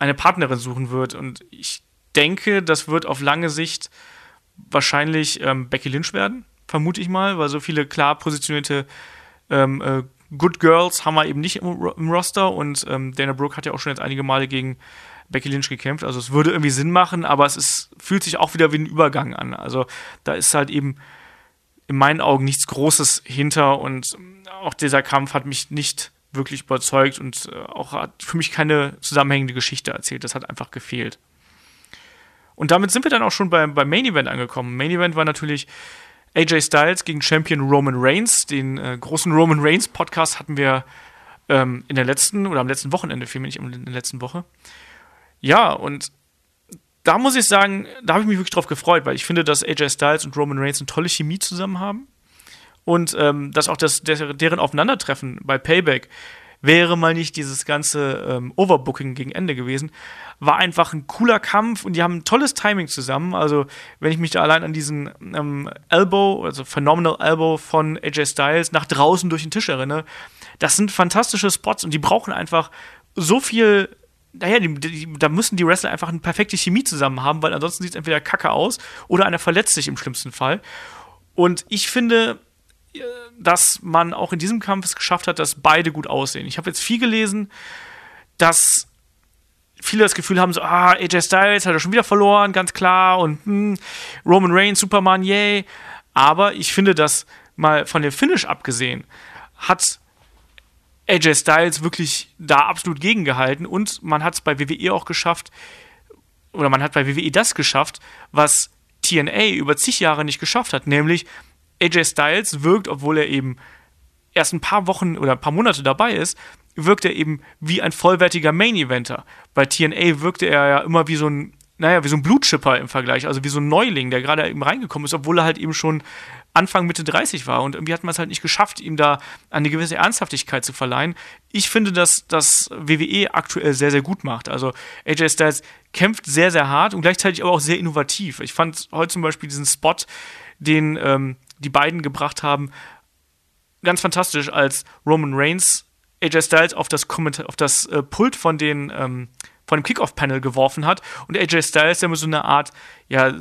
eine Partnerin suchen wird. Und ich denke, das wird auf lange Sicht wahrscheinlich ähm, Becky Lynch werden, vermute ich mal, weil so viele klar positionierte ähm, äh, Good Girls haben wir eben nicht im, im Roster und ähm, Dana Brooke hat ja auch schon jetzt einige Male gegen Becky Lynch gekämpft. Also es würde irgendwie Sinn machen, aber es ist, fühlt sich auch wieder wie ein Übergang an. Also da ist halt eben in meinen Augen nichts Großes hinter und auch dieser Kampf hat mich nicht wirklich überzeugt und äh, auch hat für mich keine zusammenhängende Geschichte erzählt. Das hat einfach gefehlt. Und damit sind wir dann auch schon beim, beim Main Event angekommen. Main Event war natürlich AJ Styles gegen Champion Roman Reigns. Den äh, großen Roman Reigns Podcast hatten wir ähm, in der letzten oder am letzten Wochenende, vielmehr nicht in der letzten Woche. Ja, und da muss ich sagen, da habe ich mich wirklich drauf gefreut, weil ich finde, dass AJ Styles und Roman Reigns eine tolle Chemie zusammen haben. Und ähm, dass auch das, der, deren Aufeinandertreffen bei Payback wäre mal nicht dieses ganze ähm, Overbooking gegen Ende gewesen. War einfach ein cooler Kampf und die haben ein tolles Timing zusammen. Also, wenn ich mich da allein an diesen ähm, Elbow, also Phenomenal Elbow von AJ Styles nach draußen durch den Tisch erinnere, das sind fantastische Spots und die brauchen einfach so viel naja, die, die, da müssen die Wrestler einfach eine perfekte Chemie zusammen haben, weil ansonsten sieht es entweder kacke aus oder einer verletzt sich im schlimmsten Fall. Und ich finde, dass man auch in diesem Kampf es geschafft hat, dass beide gut aussehen. Ich habe jetzt viel gelesen, dass viele das Gefühl haben, so, ah, AJ Styles hat er schon wieder verloren, ganz klar, und hm, Roman Reigns, Superman, yay. Aber ich finde, dass mal von dem Finish abgesehen, hat AJ Styles wirklich da absolut gegengehalten und man hat es bei WWE auch geschafft, oder man hat bei WWE das geschafft, was TNA über zig Jahre nicht geschafft hat, nämlich AJ Styles wirkt, obwohl er eben erst ein paar Wochen oder ein paar Monate dabei ist, wirkt er eben wie ein vollwertiger Main-Eventer. Bei TNA wirkte er ja immer wie so ein, naja, wie so ein Blutschipper im Vergleich, also wie so ein Neuling, der gerade eben reingekommen ist, obwohl er halt eben schon Anfang Mitte 30 war und irgendwie hat man es halt nicht geschafft, ihm da eine gewisse Ernsthaftigkeit zu verleihen. Ich finde, dass das WWE aktuell sehr, sehr gut macht. Also AJ Styles kämpft sehr, sehr hart und gleichzeitig aber auch sehr innovativ. Ich fand heute zum Beispiel diesen Spot, den ähm, die beiden gebracht haben, ganz fantastisch, als Roman Reigns AJ Styles auf das, Kommentar auf das äh, Pult von den ähm, von dem Kickoff-Panel geworfen hat und AJ Styles, der mit so eine Art, ja,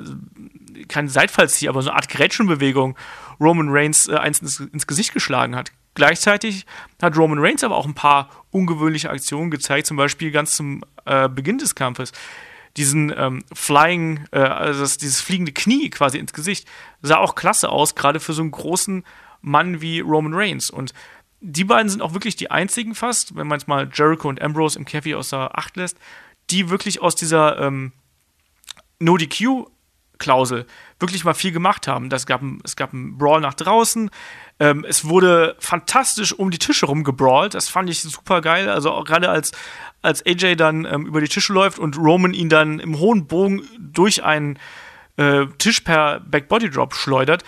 kein Seitfallzieh, aber so eine Art Gretchenbewegung Roman Reigns äh, eins ins, ins, Gesicht geschlagen hat. Gleichzeitig hat Roman Reigns aber auch ein paar ungewöhnliche Aktionen gezeigt, zum Beispiel ganz zum äh, Beginn des Kampfes. Diesen ähm, Flying, äh, also das, dieses fliegende Knie quasi ins Gesicht, sah auch klasse aus, gerade für so einen großen Mann wie Roman Reigns. Und die beiden sind auch wirklich die einzigen fast, wenn man jetzt mal Jericho und Ambrose im Käfig außer Acht lässt, die wirklich aus dieser ähm, No-DQ-Klausel wirklich mal viel gemacht haben. Das gab, es gab einen Brawl nach draußen. Ähm, es wurde fantastisch um die Tische rumgebrawlt. Das fand ich super geil. Also gerade als, als AJ dann ähm, über die Tische läuft und Roman ihn dann im hohen Bogen durch einen äh, Tisch per Backbody Drop schleudert,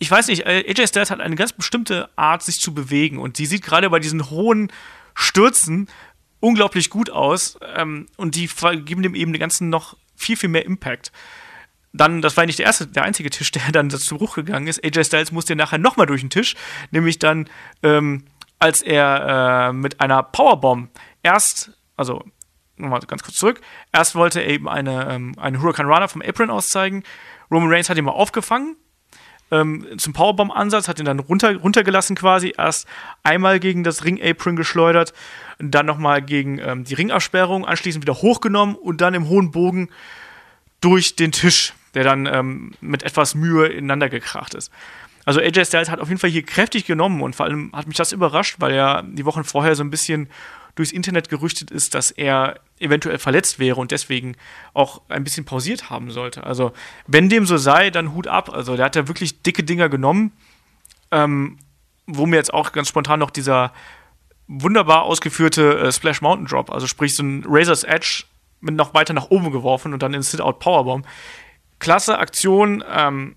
ich weiß nicht, äh, AJ Styles hat eine ganz bestimmte Art, sich zu bewegen und die sieht gerade bei diesen hohen Stürzen unglaublich gut aus ähm, und die geben dem eben den ganzen noch viel, viel mehr Impact. Dann, das war nicht der erste, der einzige Tisch, [laughs] der dann zu Bruch gegangen ist. AJ Styles musste nachher nochmal durch den Tisch, nämlich dann, ähm, als er äh, mit einer Powerbomb erst, also nochmal ganz kurz zurück, erst wollte er eben eine, ähm, eine Hurricane Runner vom Apron auszeigen. Roman Reigns hat ihn mal aufgefangen, ähm, zum Powerbomb-Ansatz, hat ihn dann runter, runtergelassen quasi, erst einmal gegen das Ring-Apron geschleudert, dann nochmal gegen ähm, die Ringabsperrung, anschließend wieder hochgenommen und dann im hohen Bogen durch den Tisch, der dann ähm, mit etwas Mühe ineinander gekracht ist. Also AJ Styles hat auf jeden Fall hier kräftig genommen und vor allem hat mich das überrascht, weil er die Wochen vorher so ein bisschen durchs Internet gerüchtet ist, dass er eventuell verletzt wäre und deswegen auch ein bisschen pausiert haben sollte. Also, wenn dem so sei, dann Hut ab. Also, der hat ja wirklich dicke Dinger genommen, ähm, wo mir jetzt auch ganz spontan noch dieser wunderbar ausgeführte äh, Splash Mountain Drop, also sprich so ein Razor's Edge mit noch weiter nach oben geworfen und dann in Sit-Out Powerbomb. Klasse Aktion, ähm,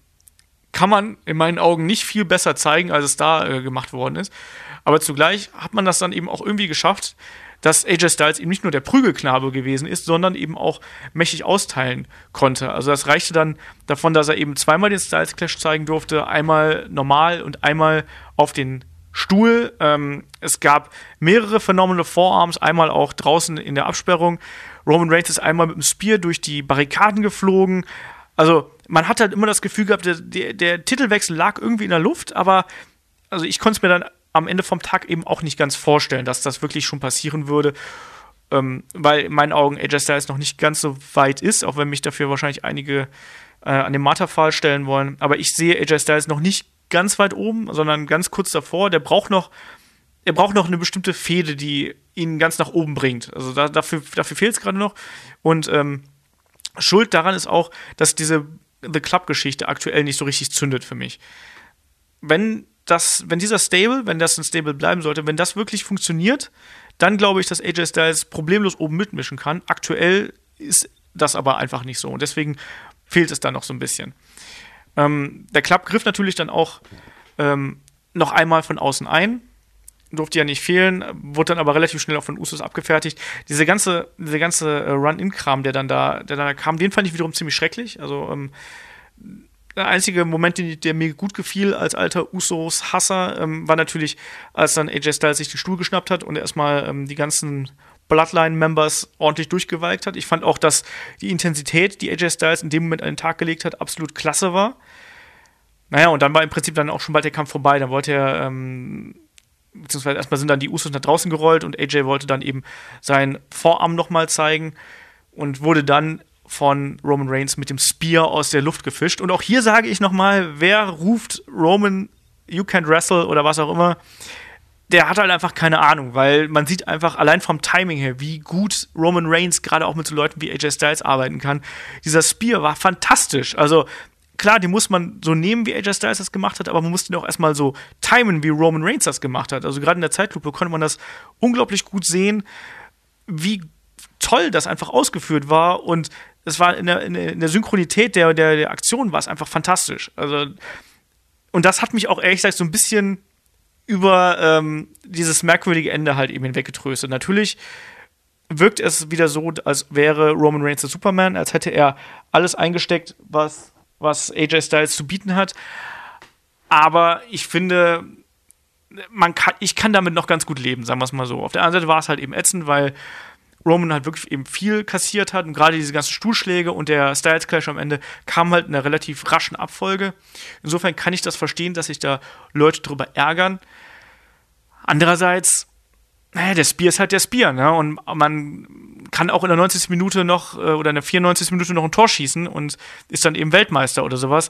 kann man in meinen Augen nicht viel besser zeigen, als es da äh, gemacht worden ist. Aber zugleich hat man das dann eben auch irgendwie geschafft, dass AJ Styles eben nicht nur der Prügelknabe gewesen ist, sondern eben auch mächtig austeilen konnte. Also das reichte dann davon, dass er eben zweimal den Styles Clash zeigen durfte, einmal normal und einmal auf den Stuhl. Ähm, es gab mehrere phänomene Forearms, einmal auch draußen in der Absperrung. Roman Reigns ist einmal mit dem Spear durch die Barrikaden geflogen. Also man hat halt immer das Gefühl gehabt, der, der, der Titelwechsel lag irgendwie in der Luft, aber also ich konnte es mir dann am Ende vom Tag eben auch nicht ganz vorstellen, dass das wirklich schon passieren würde. Ähm, weil in meinen Augen AJ Styles noch nicht ganz so weit ist, auch wenn mich dafür wahrscheinlich einige äh, an den Marterpfahl stellen wollen. Aber ich sehe AJ Styles noch nicht ganz weit oben, sondern ganz kurz davor. Der braucht noch, er braucht noch eine bestimmte Fehde, die ihn ganz nach oben bringt. Also da, dafür, dafür fehlt es gerade noch. Und ähm, Schuld daran ist auch, dass diese The Club-Geschichte aktuell nicht so richtig zündet für mich. Wenn das, wenn dieser Stable, wenn das ein Stable bleiben sollte, wenn das wirklich funktioniert, dann glaube ich, dass AJ Styles problemlos oben mitmischen kann. Aktuell ist das aber einfach nicht so und deswegen fehlt es da noch so ein bisschen. Ähm, der Club griff natürlich dann auch ähm, noch einmal von außen ein. Durfte ja nicht fehlen, wurde dann aber relativ schnell auch von Usos abgefertigt. Diese ganze, diese ganze äh, Run-In-Kram, der dann da, der dann kam, den fand ich wiederum ziemlich schrecklich. Also ähm, der einzige Moment, der mir gut gefiel als alter Usos-Hasser, ähm, war natürlich, als dann AJ Styles sich den Stuhl geschnappt hat und erstmal ähm, die ganzen Bloodline-Members ordentlich durchgewalkt hat. Ich fand auch, dass die Intensität, die AJ Styles in dem Moment an den Tag gelegt hat, absolut klasse war. Naja, und dann war im Prinzip dann auch schon bald der Kampf vorbei. Dann wollte er, ähm, beziehungsweise erstmal sind dann die Usos nach draußen gerollt und AJ wollte dann eben seinen Vorarm nochmal zeigen und wurde dann von Roman Reigns mit dem Spear aus der Luft gefischt. Und auch hier sage ich nochmal, wer ruft Roman, you can't wrestle oder was auch immer, der hat halt einfach keine Ahnung, weil man sieht einfach allein vom Timing her, wie gut Roman Reigns gerade auch mit so Leuten wie AJ Styles arbeiten kann. Dieser Spear war fantastisch. Also klar, den muss man so nehmen, wie AJ Styles das gemacht hat, aber man musste ihn auch erstmal so timen, wie Roman Reigns das gemacht hat. Also gerade in der Zeitlupe konnte man das unglaublich gut sehen, wie toll das einfach ausgeführt war und es war in der, in der Synchronität der, der, der Aktion war es einfach fantastisch. Also, und das hat mich auch ehrlich gesagt so ein bisschen über ähm, dieses merkwürdige Ende halt eben hinweggetröstet. Natürlich wirkt es wieder so, als wäre Roman Reigns der Superman, als hätte er alles eingesteckt, was, was AJ Styles zu bieten hat. Aber ich finde, man kann, ich kann damit noch ganz gut leben, sagen wir es mal so. Auf der anderen Seite war es halt eben ätzend, weil Roman halt wirklich eben viel kassiert hat und gerade diese ganzen Stuhlschläge und der Styles Clash am Ende kam halt in einer relativ raschen Abfolge. Insofern kann ich das verstehen, dass sich da Leute drüber ärgern. Andererseits, naja, der Spear ist halt der Spear, ne? Und man kann auch in der 90. Minute noch äh, oder in der 94. Minute noch ein Tor schießen und ist dann eben Weltmeister oder sowas.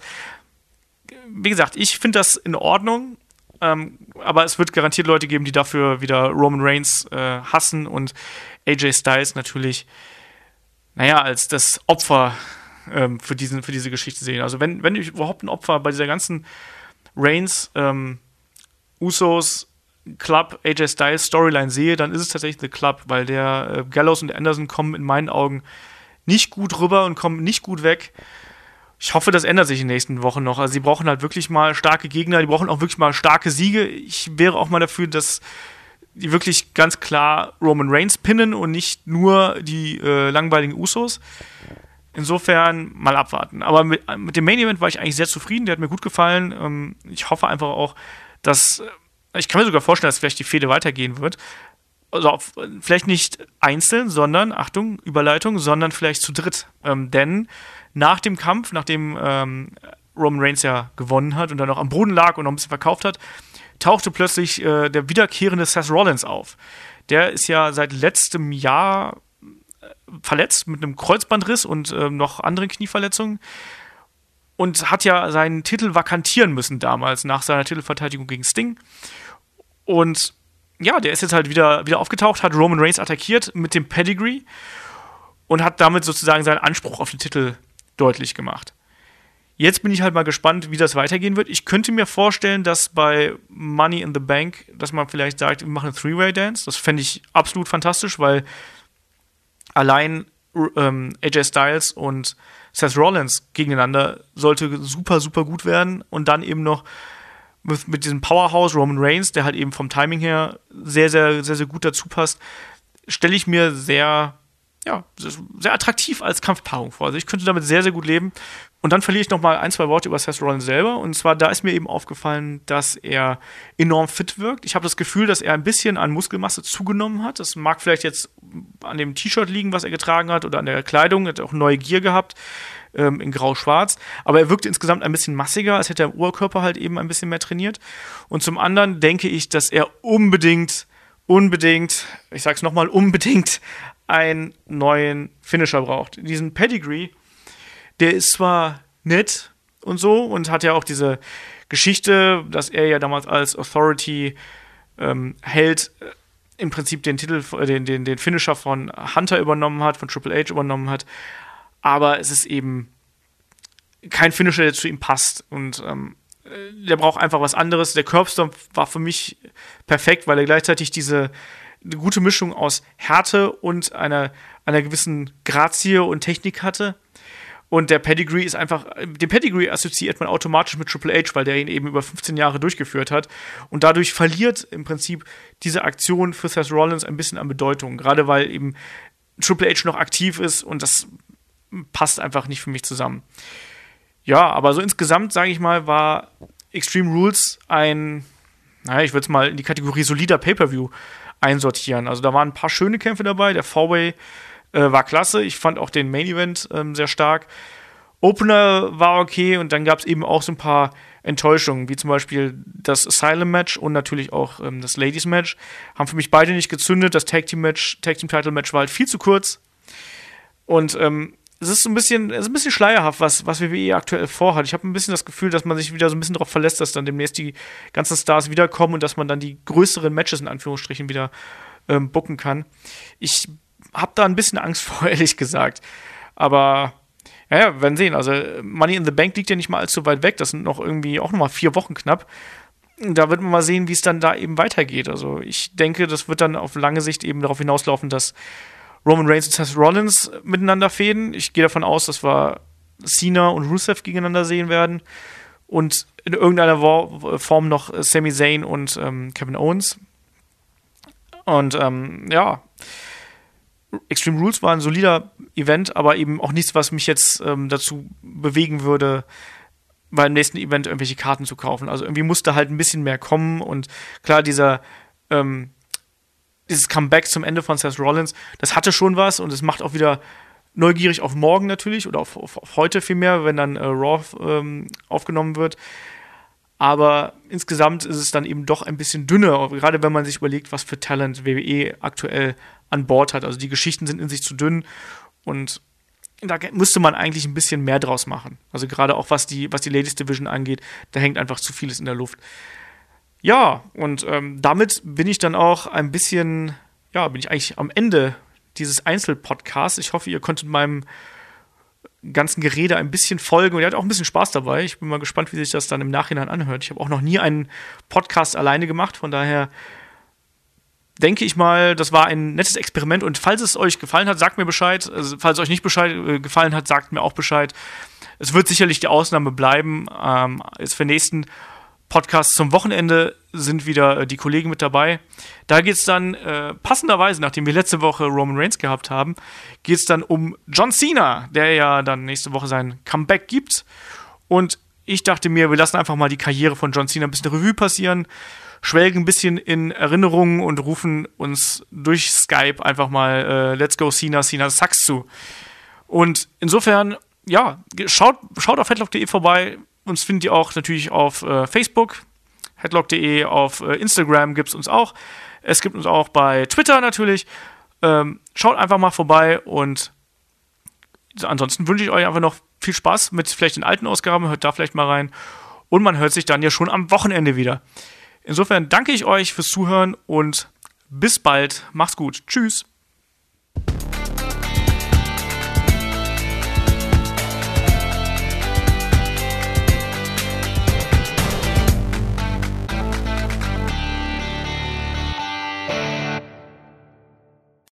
Wie gesagt, ich finde das in Ordnung. Ähm, aber es wird garantiert Leute geben, die dafür wieder Roman Reigns äh, hassen und AJ Styles natürlich, naja, als das Opfer ähm, für, diesen, für diese Geschichte sehen. Also wenn, wenn ich überhaupt ein Opfer bei dieser ganzen Reigns, ähm, Usos, Club, AJ Styles Storyline sehe, dann ist es tatsächlich The Club, weil der äh, Gallows und Anderson kommen in meinen Augen nicht gut rüber und kommen nicht gut weg. Ich hoffe, das ändert sich in den nächsten Wochen noch. Also sie brauchen halt wirklich mal starke Gegner, die brauchen auch wirklich mal starke Siege. Ich wäre auch mal dafür, dass die wirklich ganz klar Roman Reigns pinnen und nicht nur die äh, langweiligen Usos. Insofern mal abwarten. Aber mit, mit, dem Main Event war ich eigentlich sehr zufrieden. Der hat mir gut gefallen. Ähm, ich hoffe einfach auch, dass. Ich kann mir sogar vorstellen, dass vielleicht die Fehde weitergehen wird. Also auf, vielleicht nicht einzeln, sondern, Achtung, Überleitung, sondern vielleicht zu dritt. Ähm, denn nach dem Kampf, nachdem ähm, Roman Reigns ja gewonnen hat und dann noch am Boden lag und noch ein bisschen verkauft hat, tauchte plötzlich äh, der wiederkehrende Seth Rollins auf. Der ist ja seit letztem Jahr äh, verletzt mit einem Kreuzbandriss und äh, noch anderen Knieverletzungen und hat ja seinen Titel vakantieren müssen damals nach seiner Titelverteidigung gegen Sting. Und ja, der ist jetzt halt wieder, wieder aufgetaucht, hat Roman Reigns attackiert mit dem Pedigree und hat damit sozusagen seinen Anspruch auf den Titel deutlich gemacht. Jetzt bin ich halt mal gespannt, wie das weitergehen wird. Ich könnte mir vorstellen, dass bei Money in the Bank, dass man vielleicht sagt, wir machen eine Three-Way-Dance. Das fände ich absolut fantastisch, weil allein ähm, AJ Styles und Seth Rollins gegeneinander sollte super, super gut werden. Und dann eben noch mit, mit diesem Powerhouse Roman Reigns, der halt eben vom Timing her sehr, sehr, sehr, sehr gut dazu passt, stelle ich mir sehr ja, sehr attraktiv als Kampfpaarung vor. Also ich könnte damit sehr, sehr gut leben. Und dann verliere ich noch mal ein, zwei Worte über Seth Rollins selber. Und zwar, da ist mir eben aufgefallen, dass er enorm fit wirkt. Ich habe das Gefühl, dass er ein bisschen an Muskelmasse zugenommen hat. Das mag vielleicht jetzt an dem T-Shirt liegen, was er getragen hat, oder an der Kleidung. Er hat auch neue Gier gehabt ähm, in grau-schwarz. Aber er wirkt insgesamt ein bisschen massiger, als hätte er im Oberkörper halt eben ein bisschen mehr trainiert. Und zum anderen denke ich, dass er unbedingt unbedingt, ich sag's nochmal, unbedingt einen neuen Finisher braucht. Diesen Pedigree, der ist zwar nett und so und hat ja auch diese Geschichte, dass er ja damals als Authority ähm, Held äh, im Prinzip den Titel, äh, den, den, den Finisher von Hunter übernommen hat, von Triple H übernommen hat. Aber es ist eben kein Finisher, der zu ihm passt. Und ähm, äh, der braucht einfach was anderes. Der Curbstomp war für mich perfekt, weil er gleichzeitig diese eine gute Mischung aus Härte und einer, einer gewissen Grazie und Technik hatte. Und der Pedigree ist einfach, den Pedigree assoziiert man automatisch mit Triple H, weil der ihn eben über 15 Jahre durchgeführt hat. Und dadurch verliert im Prinzip diese Aktion für Seth Rollins ein bisschen an Bedeutung. Gerade weil eben Triple H noch aktiv ist und das passt einfach nicht für mich zusammen. Ja, aber so insgesamt, sage ich mal, war Extreme Rules ein, naja, ich würde es mal in die Kategorie solider Pay-Per-View einsortieren. Also da waren ein paar schöne Kämpfe dabei. Der Four-Way äh, war klasse. Ich fand auch den Main Event ähm, sehr stark. Opener war okay und dann gab es eben auch so ein paar Enttäuschungen, wie zum Beispiel das Asylum-Match und natürlich auch ähm, das Ladies-Match. Haben für mich beide nicht gezündet. Das Tag-Team-Match, Tag-Team-Title-Match war halt viel zu kurz. Und ähm, es ist ein bisschen, es ist ein bisschen schleierhaft, was, was WWE aktuell vorhat. Ich habe ein bisschen das Gefühl, dass man sich wieder so ein bisschen darauf verlässt, dass dann demnächst die ganzen Stars wiederkommen und dass man dann die größeren Matches in Anführungsstrichen wieder ähm, booken kann. Ich habe da ein bisschen Angst [laughs] vor, ehrlich gesagt. Aber ja, ja, wir werden sehen. Also Money in the Bank liegt ja nicht mal allzu weit weg. Das sind noch irgendwie auch noch mal vier Wochen knapp. Da wird man mal sehen, wie es dann da eben weitergeht. Also ich denke, das wird dann auf lange Sicht eben darauf hinauslaufen, dass Roman Reigns und Seth Rollins miteinander fäden. Ich gehe davon aus, dass wir Cena und Rusev gegeneinander sehen werden. Und in irgendeiner Form noch Sami Zayn und ähm, Kevin Owens. Und ähm, ja, Extreme Rules war ein solider Event, aber eben auch nichts, was mich jetzt ähm, dazu bewegen würde, beim nächsten Event irgendwelche Karten zu kaufen. Also irgendwie musste halt ein bisschen mehr kommen und klar, dieser ähm, dieses Comeback zum Ende von Seth Rollins, das hatte schon was und es macht auch wieder neugierig auf morgen natürlich oder auf, auf, auf heute vielmehr, wenn dann äh, Raw ähm, aufgenommen wird. Aber insgesamt ist es dann eben doch ein bisschen dünner, gerade wenn man sich überlegt, was für Talent WWE aktuell an Bord hat. Also die Geschichten sind in sich zu dünn und da müsste man eigentlich ein bisschen mehr draus machen. Also gerade auch was die, was die Ladies Division angeht, da hängt einfach zu vieles in der Luft. Ja, und ähm, damit bin ich dann auch ein bisschen, ja, bin ich eigentlich am Ende dieses Einzelpodcasts. Ich hoffe, ihr konntet meinem ganzen Gerede ein bisschen folgen und ihr hattet auch ein bisschen Spaß dabei. Ich bin mal gespannt, wie sich das dann im Nachhinein anhört. Ich habe auch noch nie einen Podcast alleine gemacht, von daher denke ich mal, das war ein nettes Experiment und falls es euch gefallen hat, sagt mir Bescheid. Also, falls es euch nicht Bescheid, äh, gefallen hat, sagt mir auch Bescheid. Es wird sicherlich die Ausnahme bleiben. Ähm, jetzt für nächsten Podcast zum Wochenende sind wieder äh, die Kollegen mit dabei. Da geht es dann äh, passenderweise, nachdem wir letzte Woche Roman Reigns gehabt haben, geht es dann um John Cena, der ja dann nächste Woche sein Comeback gibt. Und ich dachte mir, wir lassen einfach mal die Karriere von John Cena ein bisschen Revue passieren schwelgen ein bisschen in Erinnerungen und rufen uns durch Skype einfach mal äh, Let's Go Cena, Cena Sucks zu. Und insofern, ja, schaut, schaut auf headlock.de vorbei. Uns findet ihr auch natürlich auf äh, Facebook, headlock.de, auf äh, Instagram gibt es uns auch. Es gibt uns auch bei Twitter natürlich. Ähm, schaut einfach mal vorbei und ansonsten wünsche ich euch einfach noch viel Spaß mit vielleicht den alten Ausgaben. Hört da vielleicht mal rein. Und man hört sich dann ja schon am Wochenende wieder. Insofern danke ich euch fürs Zuhören und bis bald. Macht's gut. Tschüss.